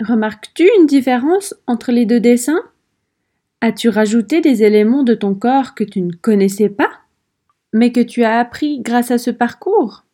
Remarques-tu une différence entre les deux dessins? As-tu rajouté des éléments de ton corps que tu ne connaissais pas, mais que tu as appris grâce à ce parcours?